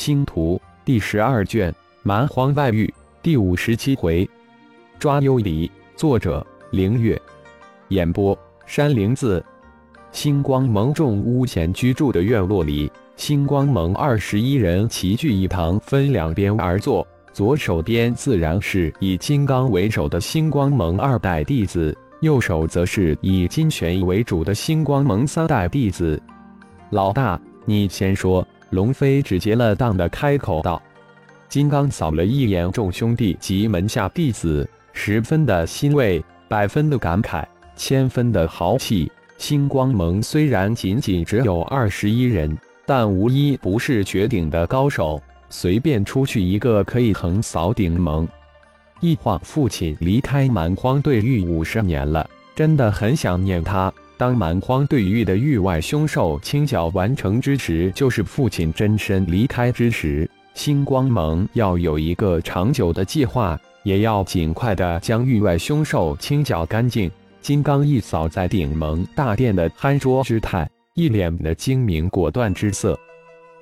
星图第十二卷蛮荒外域第五十七回，抓幽离。作者：凌月。演播：山灵子。星光盟众屋前居住的院落里，星光盟二十一人齐聚一堂，分两边而坐。左手边自然是以金刚为首的星光盟二代弟子，右手则是以金玄为主的星光盟三代弟子。老大，你先说。龙飞直截了当的开口道：“金刚扫了一眼众兄弟及门下弟子，十分的欣慰，百分的感慨，千分的豪气。星光盟虽然仅仅只有二十一人，但无一不是绝顶的高手。”随便出去一个可以横扫顶盟。一晃，父亲离开蛮荒对域五十年了，真的很想念他。当蛮荒对域的域外凶兽清剿完成之时，就是父亲真身离开之时。星光盟要有一个长久的计划，也要尽快的将域外凶兽清剿干净。金刚一扫在顶盟大殿的酣桌之态，一脸的精明果断之色。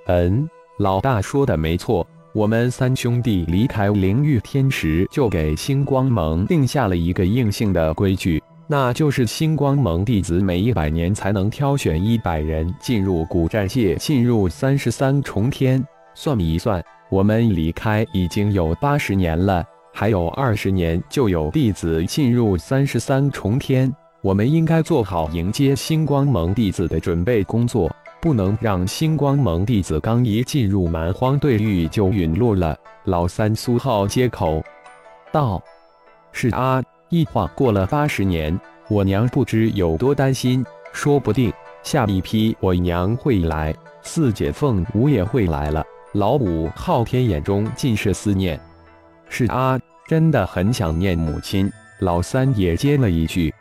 嗯。老大说的没错，我们三兄弟离开灵域天时，就给星光盟定下了一个硬性的规矩，那就是星光盟弟子每一百年才能挑选一百人进入古战界，进入三十三重天。算一算，我们离开已经有八十年了，还有二十年就有弟子进入三十三重天，我们应该做好迎接星光盟弟子的准备工作。不能让星光盟弟子刚一进入蛮荒对域就陨落了。老三苏浩接口道：“是啊，一晃过了八十年，我娘不知有多担心。说不定下一批我娘会来，四姐凤舞也会来了。”老五昊天眼中尽是思念。是啊，真的很想念母亲。老三也接了一句：“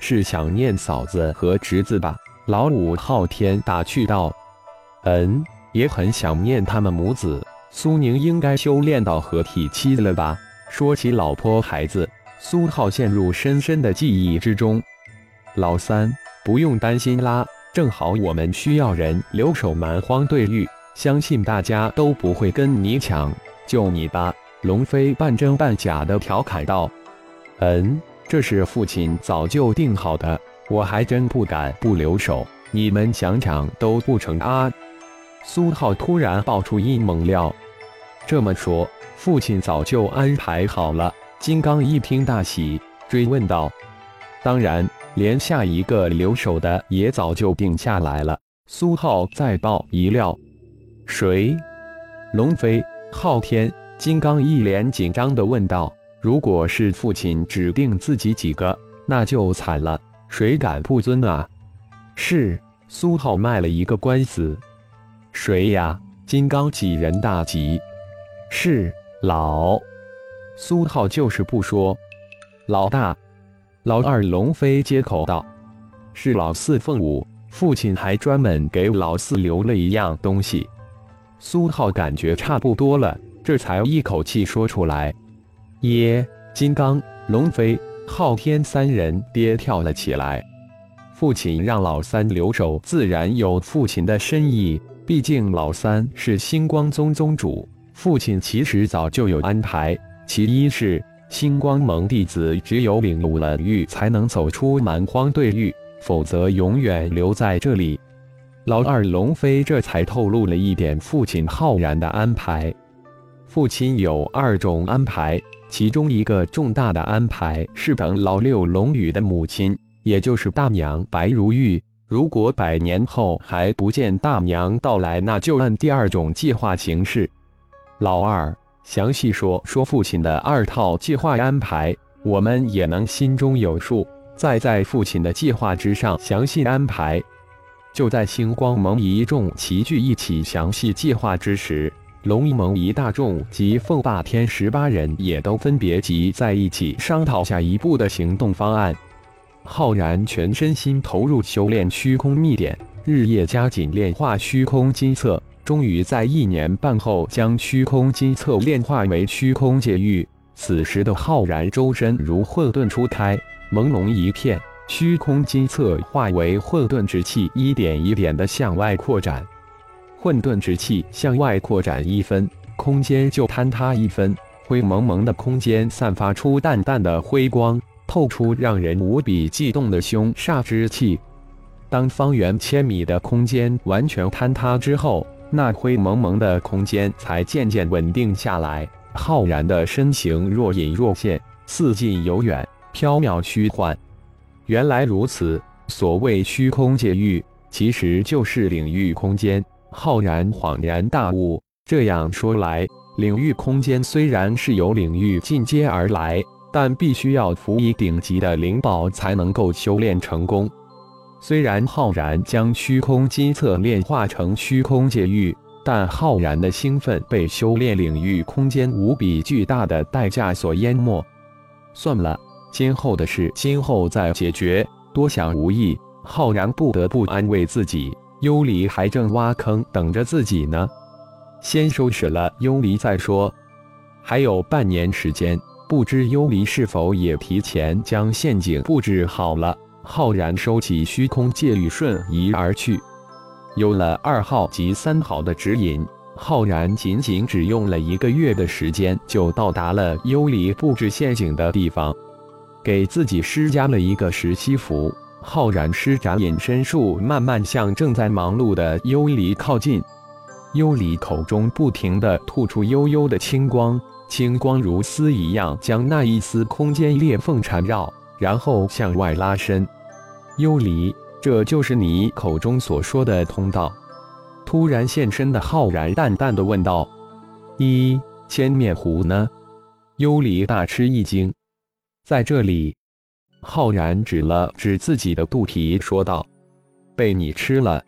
是想念嫂子和侄子吧？”老五昊天打趣道：“嗯，也很想念他们母子。苏宁应该修炼到合体期了吧？”说起老婆孩子，苏浩陷入深深的记忆之中。老三不用担心啦，正好我们需要人留守蛮荒对域，相信大家都不会跟你抢，就你吧。”龙飞半真半假的调侃道：“嗯，这是父亲早就定好的。”我还真不敢不留手，你们想抢都不成啊！苏浩突然爆出一猛料，这么说，父亲早就安排好了。金刚一听大喜，追问道：“当然，连下一个留守的也早就定下来了。”苏浩再爆一料：“谁？”龙飞、昊天、金刚一脸紧张地问道：“如果是父亲指定自己几个，那就惨了。”谁敢不尊啊？是苏浩卖了一个官司。谁呀？金刚几人大吉。是老苏浩，就是不说。老大，老二龙飞接口道：“是老四凤舞，父亲还专门给老四留了一样东西。”苏浩感觉差不多了，这才一口气说出来：“耶！”金刚、龙飞。昊天三人跌跳了起来。父亲让老三留守，自然有父亲的深意。毕竟老三是星光宗宗主，父亲其实早就有安排。其一是星光盟弟子只有领悟了玉，才能走出蛮荒对域，否则永远留在这里。老二龙飞这才透露了一点父亲浩然的安排。父亲有二种安排。其中一个重大的安排是，等老六龙宇的母亲，也就是大娘白如玉，如果百年后还不见大娘到来，那就按第二种计划行事。老二，详细说说父亲的二套计划安排，我们也能心中有数。再在父亲的计划之上详细安排。就在星光盟一众齐聚一起详细计划之时。龙一盟一大众及凤霸天十八人也都分别集在一起商讨下一步的行动方案。浩然全身心投入修炼虚空秘典，日夜加紧炼化虚空金册，终于在一年半后将虚空金册炼化为虚空界域。此时的浩然周身如混沌初开，朦胧一片，虚空金册化为混沌之气，一点一点的向外扩展。混沌之气向外扩展一分，空间就坍塌一分。灰蒙蒙的空间散发出淡淡的辉光，透出让人无比悸动的凶煞之气。当方圆千米的空间完全坍塌之后，那灰蒙蒙的空间才渐渐稳定下来。浩然的身形若隐若现，似近犹远，飘渺虚幻。原来如此，所谓虚空界域，其实就是领域空间。浩然恍然大悟，这样说来。领域空间虽然是由领域进阶而来，但必须要辅以顶级的灵宝才能够修炼成功。虽然浩然将虚空金册炼化成虚空界域，但浩然的兴奋被修炼领域空间无比巨大的代价所淹没。算了，今后的事今后再解决，多想无益。浩然不得不安慰自己，幽离还正挖坑等着自己呢。先收拾了幽离再说，还有半年时间，不知幽离是否也提前将陷阱布置好了。浩然收起虚空戒律，瞬移而去。有了二号及三号的指引，浩然仅仅只用了一个月的时间，就到达了幽离布置陷阱的地方，给自己施加了一个石息符。浩然施展隐身术，慢慢向正在忙碌的幽离靠近。幽离口中不停地吐出幽幽的青光，青光如丝一样将那一丝空间裂缝缠绕，然后向外拉伸。幽离，这就是你口中所说的通道？突然现身的浩然淡淡的问道：“一千面狐呢？”幽离大吃一惊，在这里。浩然指了指自己的肚皮，说道：“被你吃了。”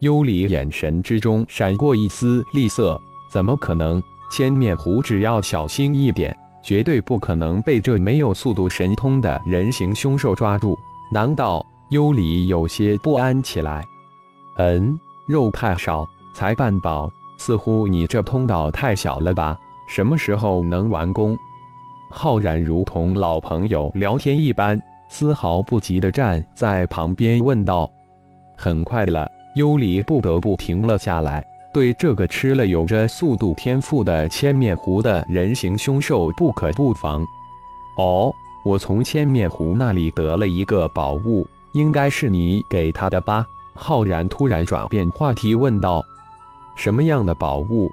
幽离眼神之中闪过一丝厉色，怎么可能？千面狐只要小心一点，绝对不可能被这没有速度神通的人形凶兽抓住。难道？幽里有些不安起来。嗯，肉太少，才半饱，似乎你这通道太小了吧？什么时候能完工？浩然如同老朋友聊天一般，丝毫不急地站在旁边问道：“很快了。”幽里不得不停了下来，对这个吃了有着速度天赋的千面狐的人形凶兽不可不防。哦，我从千面狐那里得了一个宝物，应该是你给他的吧？浩然突然转变话题问道：“什么样的宝物？”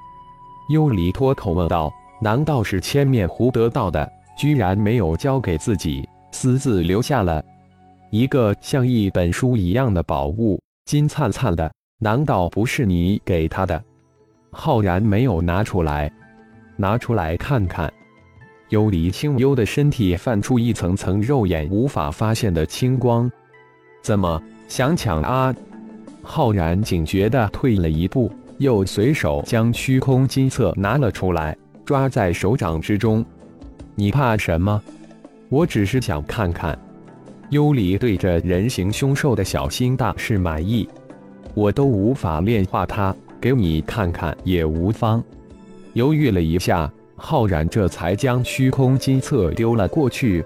幽离脱口问道：“难道是千面狐得到的？居然没有交给自己，私自留下了一个像一本书一样的宝物？”金灿灿的，难道不是你给他的？浩然没有拿出来，拿出来看看。幽离清幽的身体泛出一层层肉眼无法发现的青光，怎么想抢啊？浩然警觉地退了一步，又随手将虚空金册拿了出来，抓在手掌之中。你怕什么？我只是想看看。幽离对着人形凶兽的小心大是满意，我都无法炼化它，给你看看也无妨。犹豫了一下，浩然这才将虚空金册丢了过去。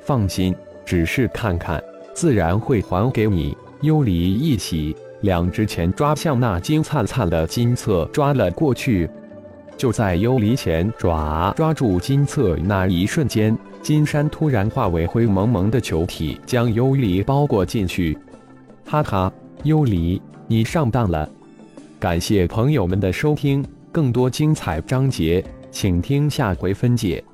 放心，只是看看，自然会还给你。幽离一喜，两只前抓向那金灿灿的金册抓了过去。就在幽离前爪抓住金册那一瞬间。金山突然化为灰蒙蒙的球体，将幽离包裹进去。哈哈，幽离，你上当了！感谢朋友们的收听，更多精彩章节，请听下回分解。